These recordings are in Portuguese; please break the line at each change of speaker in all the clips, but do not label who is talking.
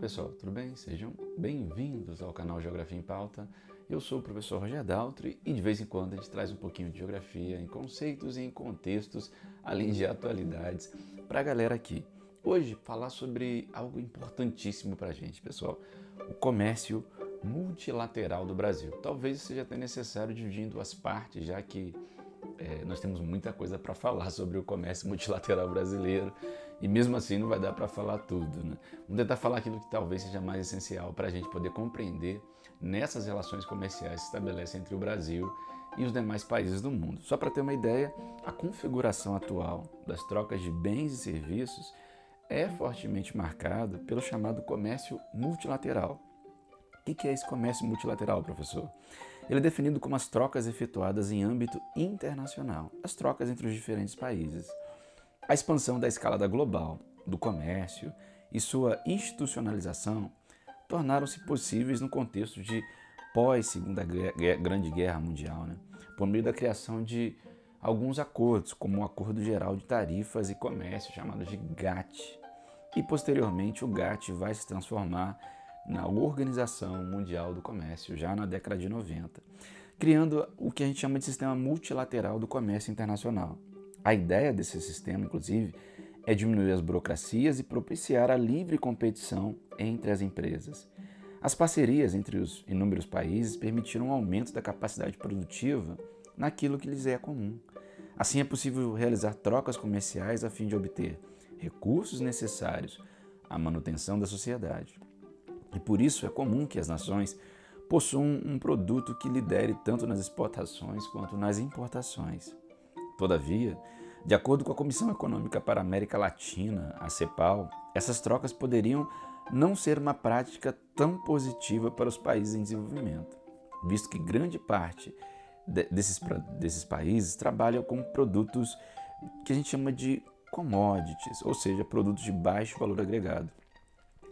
pessoal, tudo bem? Sejam bem-vindos ao canal Geografia em Pauta. Eu sou o professor Roger Daltri e de vez em quando a gente traz um pouquinho de geografia em conceitos e em contextos, além de atualidades, para a galera aqui. Hoje, falar sobre algo importantíssimo para a gente, pessoal: o comércio multilateral do Brasil. Talvez seja até necessário dividir em duas partes, já que é, nós temos muita coisa para falar sobre o comércio multilateral brasileiro e mesmo assim não vai dar para falar tudo. Né? Vamos tentar falar aquilo que talvez seja mais essencial para a gente poder compreender nessas relações comerciais que se estabelecem entre o Brasil e os demais países do mundo. Só para ter uma ideia, a configuração atual das trocas de bens e serviços é fortemente marcada pelo chamado comércio multilateral. O que é esse comércio multilateral, professor? Ele é definido como as trocas efetuadas em âmbito internacional, as trocas entre os diferentes países. A expansão da escala global, do comércio e sua institucionalização tornaram-se possíveis no contexto de pós-Segunda Grande Guerra Mundial, né? por meio da criação de alguns acordos, como o Acordo Geral de Tarifas e Comércio, chamado de GATT. E posteriormente o GATT vai se transformar na Organização Mundial do Comércio, já na década de 90, criando o que a gente chama de sistema multilateral do comércio internacional. A ideia desse sistema, inclusive, é diminuir as burocracias e propiciar a livre competição entre as empresas. As parcerias entre os inúmeros países permitiram um aumento da capacidade produtiva naquilo que lhes é comum. Assim é possível realizar trocas comerciais a fim de obter recursos necessários à manutenção da sociedade. E por isso é comum que as nações possuam um produto que lidere tanto nas exportações quanto nas importações. Todavia, de acordo com a Comissão Econômica para a América Latina, a CEPAL, essas trocas poderiam não ser uma prática tão positiva para os países em desenvolvimento, visto que grande parte desses, desses países trabalham com produtos que a gente chama de commodities, ou seja, produtos de baixo valor agregado.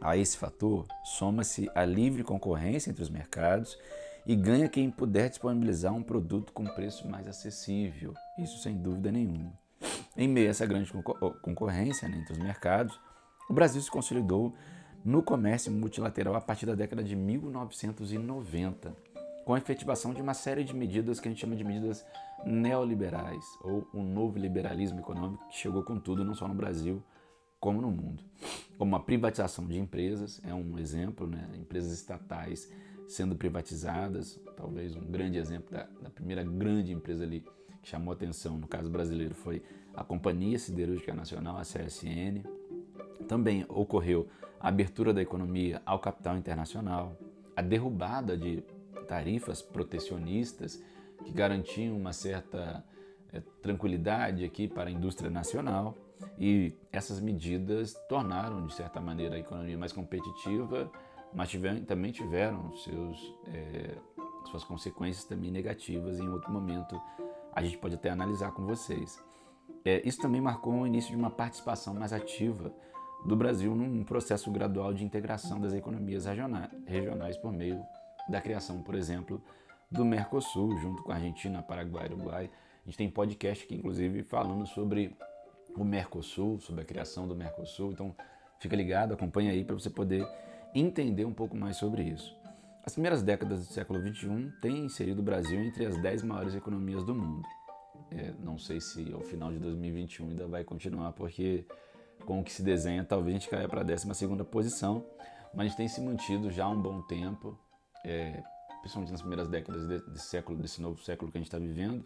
A esse fator soma-se a livre concorrência entre os mercados e ganha quem puder disponibilizar um produto com preço mais acessível, isso sem dúvida nenhuma. Em meio a essa grande concorrência né, entre os mercados, o Brasil se consolidou no comércio multilateral a partir da década de 1990, com a efetivação de uma série de medidas que a gente chama de medidas neoliberais, ou o novo liberalismo econômico que chegou com tudo, não só no Brasil, como no mundo. Como a privatização de empresas é um exemplo, né? empresas estatais sendo privatizadas, talvez um grande exemplo da, da primeira grande empresa ali que chamou atenção, no caso brasileiro, foi a Companhia Siderúrgica Nacional, a CSN. Também ocorreu a abertura da economia ao capital internacional, a derrubada de tarifas protecionistas que garantiam uma certa é, tranquilidade aqui para a indústria nacional e essas medidas tornaram, de certa maneira, a economia mais competitiva, mas tiveram, também tiveram seus, é, suas consequências também negativas. Em outro momento, a gente pode até analisar com vocês. É, isso também marcou o início de uma participação mais ativa do Brasil num processo gradual de integração das economias regionais por meio da criação, por exemplo, do Mercosul, junto com a Argentina, Paraguai e Uruguai. A gente tem podcast aqui, inclusive, falando sobre o Mercosul, sobre a criação do Mercosul. Então, fica ligado, acompanha aí para você poder entender um pouco mais sobre isso. As primeiras décadas do século XXI têm inserido o Brasil entre as 10 maiores economias do mundo. É, não sei se ao final de 2021 ainda vai continuar, porque com o que se desenha, talvez a gente caia para a 12 posição, mas a gente tem se mantido já há um bom tempo, é, principalmente nas primeiras décadas desse século, desse novo século que a gente está vivendo,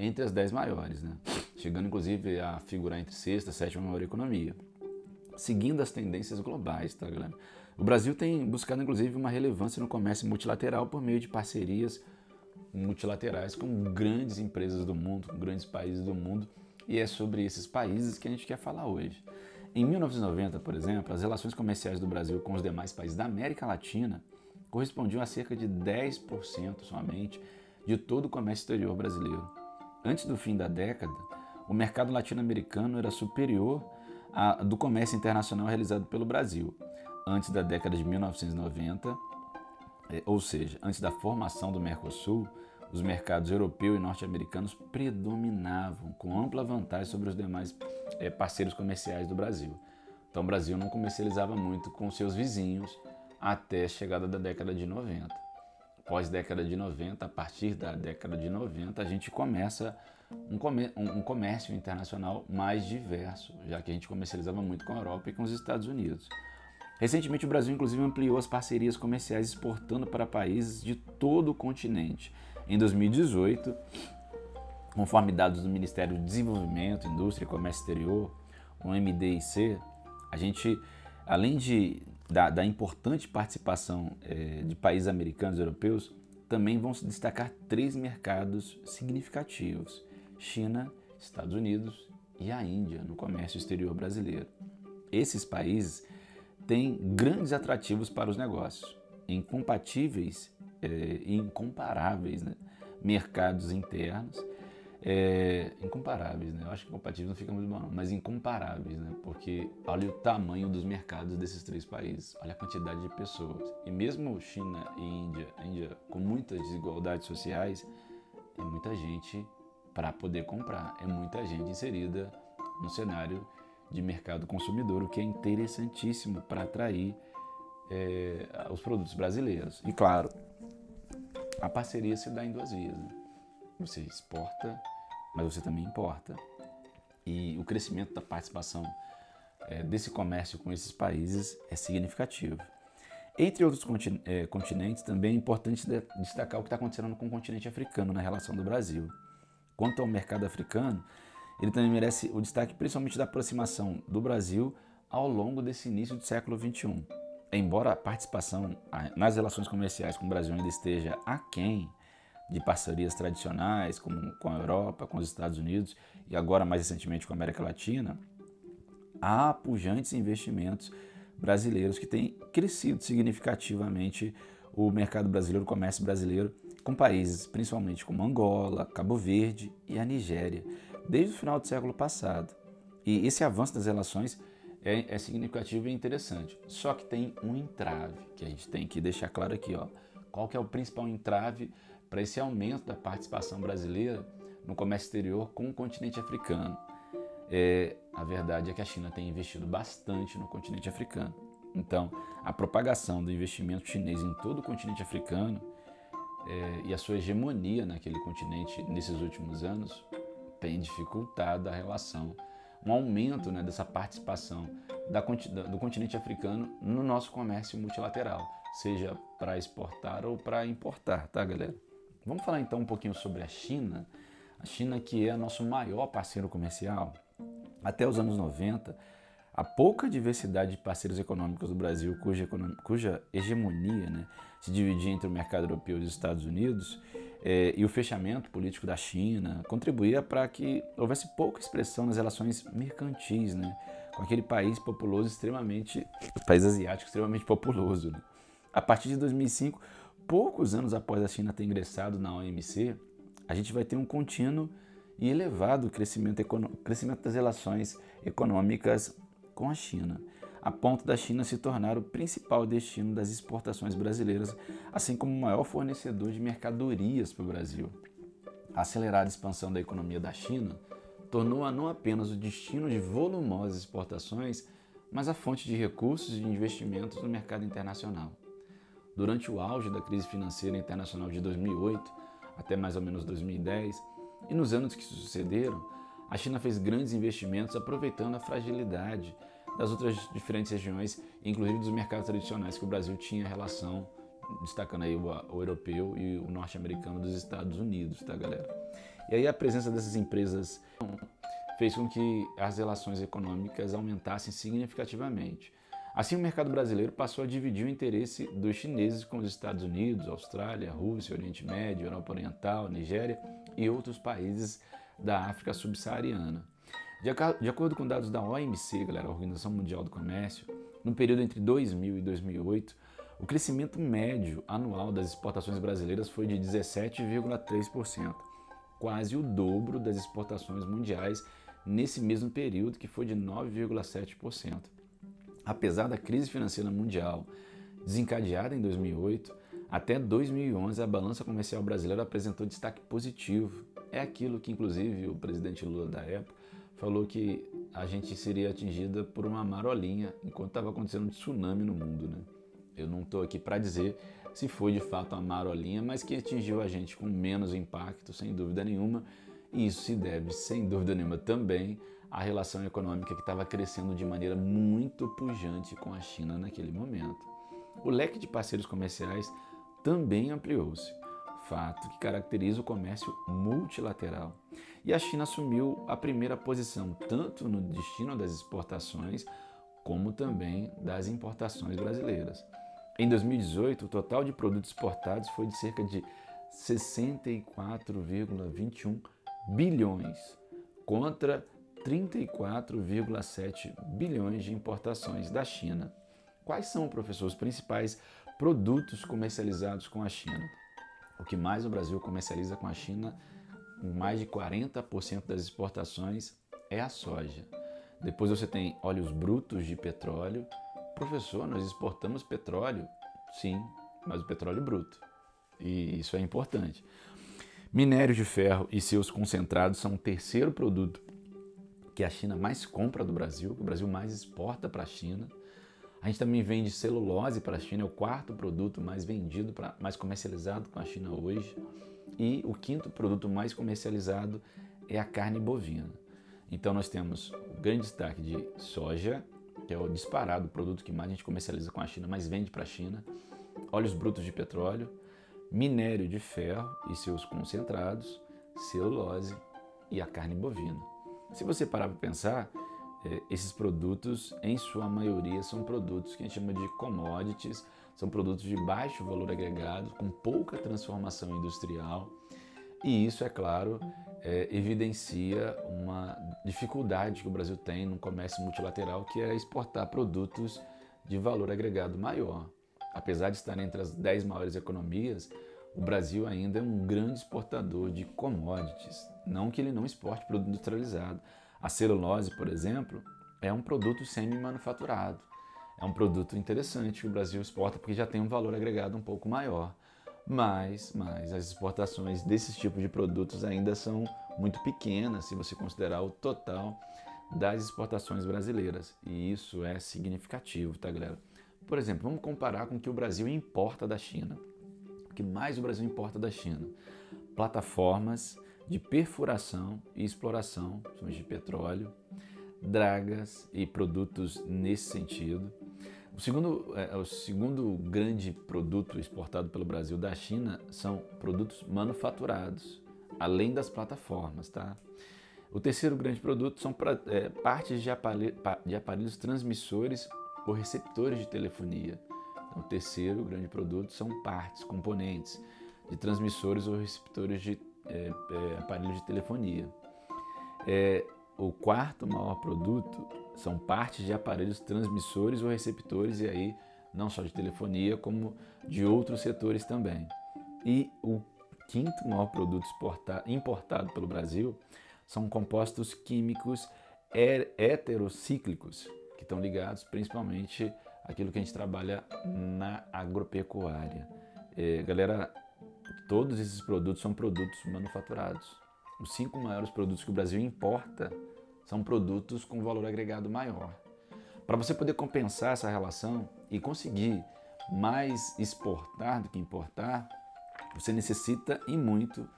entre as 10 maiores, né? chegando inclusive a figurar entre sexta e sétima maior economia, seguindo as tendências globais, tá, galera? O Brasil tem buscado inclusive uma relevância no comércio multilateral por meio de parcerias multilaterais com grandes empresas do mundo, com grandes países do mundo, e é sobre esses países que a gente quer falar hoje. Em 1990, por exemplo, as relações comerciais do Brasil com os demais países da América Latina correspondiam a cerca de 10% somente de todo o comércio exterior brasileiro. Antes do fim da década, o mercado latino-americano era superior ao do comércio internacional realizado pelo Brasil. Antes da década de 1990, é, ou seja, antes da formação do Mercosul, os mercados europeu e norte-americanos predominavam com ampla vantagem sobre os demais é, parceiros comerciais do Brasil. Então o Brasil não comercializava muito com seus vizinhos até a chegada da década de 90. Pós década de 90, a partir da década de 90, a gente começa um, um comércio internacional mais diverso, já que a gente comercializava muito com a Europa e com os Estados Unidos. Recentemente, o Brasil, inclusive, ampliou as parcerias comerciais exportando para países de todo o continente. Em 2018, conforme dados do Ministério do Desenvolvimento, Indústria e Comércio Exterior, o MDIC, a gente, além de, da, da importante participação é, de países americanos e europeus, também vão se destacar três mercados significativos: China, Estados Unidos e a Índia no comércio exterior brasileiro. Esses países têm grandes atrativos para os negócios, incompatíveis é, e incomparáveis né? mercados internos é, incomparáveis, né? Eu acho que compatíveis não fica muito bom, mas incomparáveis, né? Porque olha o tamanho dos mercados desses três países, olha a quantidade de pessoas. E mesmo China e Índia, Índia com muitas desigualdades sociais, é muita gente para poder comprar, é muita gente inserida no cenário de mercado consumidor, o que é interessantíssimo para atrair é, os produtos brasileiros. E claro, a parceria se dá em duas vias. Né? Você exporta, mas você também importa. E o crescimento da participação é, desse comércio com esses países é significativo. Entre outros é, continentes, também é importante destacar o que está acontecendo com o continente africano na relação do Brasil. Quanto ao mercado africano, ele também merece o destaque principalmente da aproximação do Brasil ao longo desse início do século XXI. Embora a participação nas relações comerciais com o Brasil ainda esteja aquém de parcerias tradicionais, como com a Europa, com os Estados Unidos e agora mais recentemente com a América Latina, há pujantes investimentos brasileiros que têm crescido significativamente o mercado brasileiro, o comércio brasileiro, com países principalmente como Angola, Cabo Verde e a Nigéria, desde o final do século passado. E esse avanço das relações é, é significativo e interessante. Só que tem um entrave que a gente tem que deixar claro aqui. Ó. Qual que é o principal entrave para esse aumento da participação brasileira no comércio exterior com o continente africano. É, a verdade é que a China tem investido bastante no continente africano. Então, a propagação do investimento chinês em todo o continente africano é, e a sua hegemonia naquele continente nesses últimos anos tem dificultado a relação, um aumento né, dessa participação da, do continente africano no nosso comércio multilateral, seja para exportar ou para importar, tá, galera? Vamos falar então um pouquinho sobre a China. A China que é nosso maior parceiro comercial. Até os anos 90, a pouca diversidade de parceiros econômicos do Brasil, cuja, cuja hegemonia né, se dividia entre o mercado europeu e os Estados Unidos, é, e o fechamento político da China contribuía para que houvesse pouca expressão nas relações mercantis né, com aquele país populoso extremamente, país asiático extremamente populoso. Né. A partir de 2005, poucos anos após a China ter ingressado na OMC, a gente vai ter um contínuo e elevado crescimento, crescimento das relações econômicas com a China, a ponto da China se tornar o principal destino das exportações brasileiras, assim como o maior fornecedor de mercadorias para o Brasil. A acelerada expansão da economia da China tornou-a não apenas o destino de volumosas exportações, mas a fonte de recursos e investimentos no mercado internacional. Durante o auge da crise financeira internacional de 2008 até mais ou menos 2010 e nos anos que sucederam, a China fez grandes investimentos aproveitando a fragilidade das outras diferentes regiões, inclusive dos mercados tradicionais que o Brasil tinha relação, destacando aí o, o europeu e o norte-americano dos Estados Unidos, tá galera? E aí a presença dessas empresas fez com que as relações econômicas aumentassem significativamente. Assim, o mercado brasileiro passou a dividir o interesse dos chineses com os Estados Unidos, Austrália, Rússia, Oriente Médio, Europa Oriental, Nigéria e outros países da África subsaariana. De acordo com dados da OMC, galera, a Organização Mundial do Comércio, no período entre 2000 e 2008, o crescimento médio anual das exportações brasileiras foi de 17,3%, quase o dobro das exportações mundiais nesse mesmo período, que foi de 9,7%. Apesar da crise financeira mundial desencadeada em 2008, até 2011 a balança comercial brasileira apresentou destaque positivo. É aquilo que, inclusive, o presidente Lula da época falou que a gente seria atingida por uma marolinha enquanto estava acontecendo um tsunami no mundo, né? Eu não estou aqui para dizer se foi de fato uma marolinha, mas que atingiu a gente com menos impacto, sem dúvida nenhuma. E isso se deve, sem dúvida nenhuma, também à relação econômica que estava crescendo de maneira muito pujante com a China naquele momento. O leque de parceiros comerciais também ampliou-se, fato que caracteriza o comércio multilateral. E a China assumiu a primeira posição tanto no destino das exportações como também das importações brasileiras. Em 2018, o total de produtos exportados foi de cerca de 64,21 bilhões contra 34,7 bilhões de importações da China. Quais são, professor, os principais produtos comercializados com a China? O que mais o Brasil comercializa com a China, mais de 40% das exportações, é a soja. Depois você tem óleos brutos de petróleo. Professor, nós exportamos petróleo? Sim, mas o petróleo bruto. E isso é importante. Minério de ferro e seus concentrados são o terceiro produto que a China mais compra do Brasil, que o Brasil mais exporta para a China. A gente também vende celulose para a China, é o quarto produto mais vendido, pra, mais comercializado com a China hoje. E o quinto produto mais comercializado é a carne bovina. Então nós temos o grande destaque de soja, que é o disparado produto que mais a gente comercializa com a China, mas vende para a China, óleos brutos de petróleo, minério de ferro e seus concentrados, celulose e a carne bovina. Se você parar para pensar, é, esses produtos, em sua maioria, são produtos que a gente chama de commodities, são produtos de baixo valor agregado, com pouca transformação industrial, e isso, é claro, é, evidencia uma dificuldade que o Brasil tem no comércio multilateral, que é exportar produtos de valor agregado maior. Apesar de estar entre as 10 maiores economias, o Brasil ainda é um grande exportador de commodities. Não que ele não exporte produto industrializado. A celulose, por exemplo, é um produto semi-manufaturado. É um produto interessante que o Brasil exporta porque já tem um valor agregado um pouco maior. Mas, mas as exportações desses tipos de produtos ainda são muito pequenas se você considerar o total das exportações brasileiras. E isso é significativo, tá, galera? Por exemplo, vamos comparar com o que o Brasil importa da China. Que mais o Brasil importa da China? Plataformas de perfuração e exploração de petróleo, dragas e produtos nesse sentido. O segundo, é, o segundo grande produto exportado pelo Brasil da China são produtos manufaturados, além das plataformas. Tá? O terceiro grande produto são pra, é, partes de, aparelho, de aparelhos transmissores ou receptores de telefonia. O terceiro grande produto são partes, componentes de transmissores ou receptores de é, é, aparelhos de telefonia. É, o quarto maior produto são partes de aparelhos transmissores ou receptores, e aí não só de telefonia, como de outros setores também. E o quinto maior produto importado pelo Brasil são compostos químicos heterocíclicos, que estão ligados principalmente àquilo que a gente trabalha na agropecuária. É, galera, todos esses produtos são produtos manufaturados. Os cinco maiores produtos que o Brasil importa são produtos com valor agregado maior. Para você poder compensar essa relação e conseguir mais exportar do que importar, você necessita e muito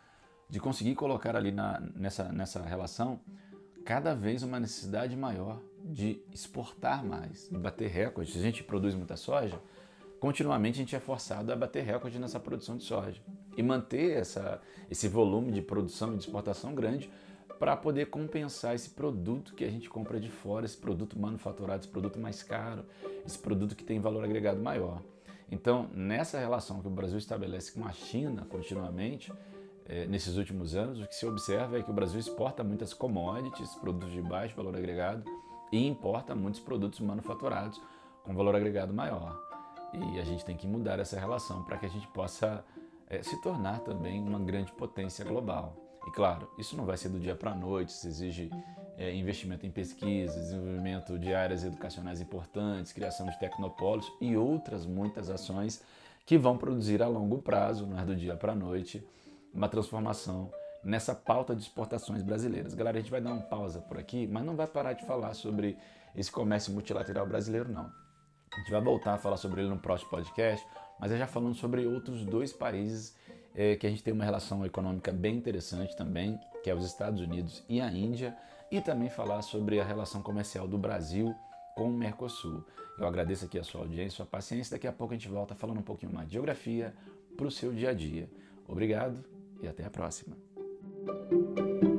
de conseguir colocar ali na, nessa, nessa relação cada vez uma necessidade maior de exportar mais, bater recordes. Se a gente produz muita soja, continuamente a gente é forçado a bater recorde nessa produção de soja e manter essa, esse volume de produção e de exportação grande para poder compensar esse produto que a gente compra de fora, esse produto manufaturado, esse produto mais caro, esse produto que tem valor agregado maior. Então, nessa relação que o Brasil estabelece com a China continuamente, é, nesses últimos anos, o que se observa é que o Brasil exporta muitas commodities, produtos de baixo valor agregado, e importa muitos produtos manufaturados com valor agregado maior. E a gente tem que mudar essa relação para que a gente possa é, se tornar também uma grande potência global. E claro, isso não vai ser do dia para a noite, isso exige é, investimento em pesquisa, desenvolvimento de áreas educacionais importantes, criação de tecnopolos e outras muitas ações que vão produzir a longo prazo, não é do dia para a noite, uma transformação nessa pauta de exportações brasileiras. Galera, a gente vai dar uma pausa por aqui, mas não vai parar de falar sobre esse comércio multilateral brasileiro, não. A gente vai voltar a falar sobre ele no próximo podcast, mas é já falando sobre outros dois países é, que a gente tem uma relação econômica bem interessante também, que é os Estados Unidos e a Índia, e também falar sobre a relação comercial do Brasil com o Mercosul. Eu agradeço aqui a sua audiência, sua paciência. Daqui a pouco a gente volta falando um pouquinho mais de geografia para o seu dia a dia. Obrigado e até a próxima. Música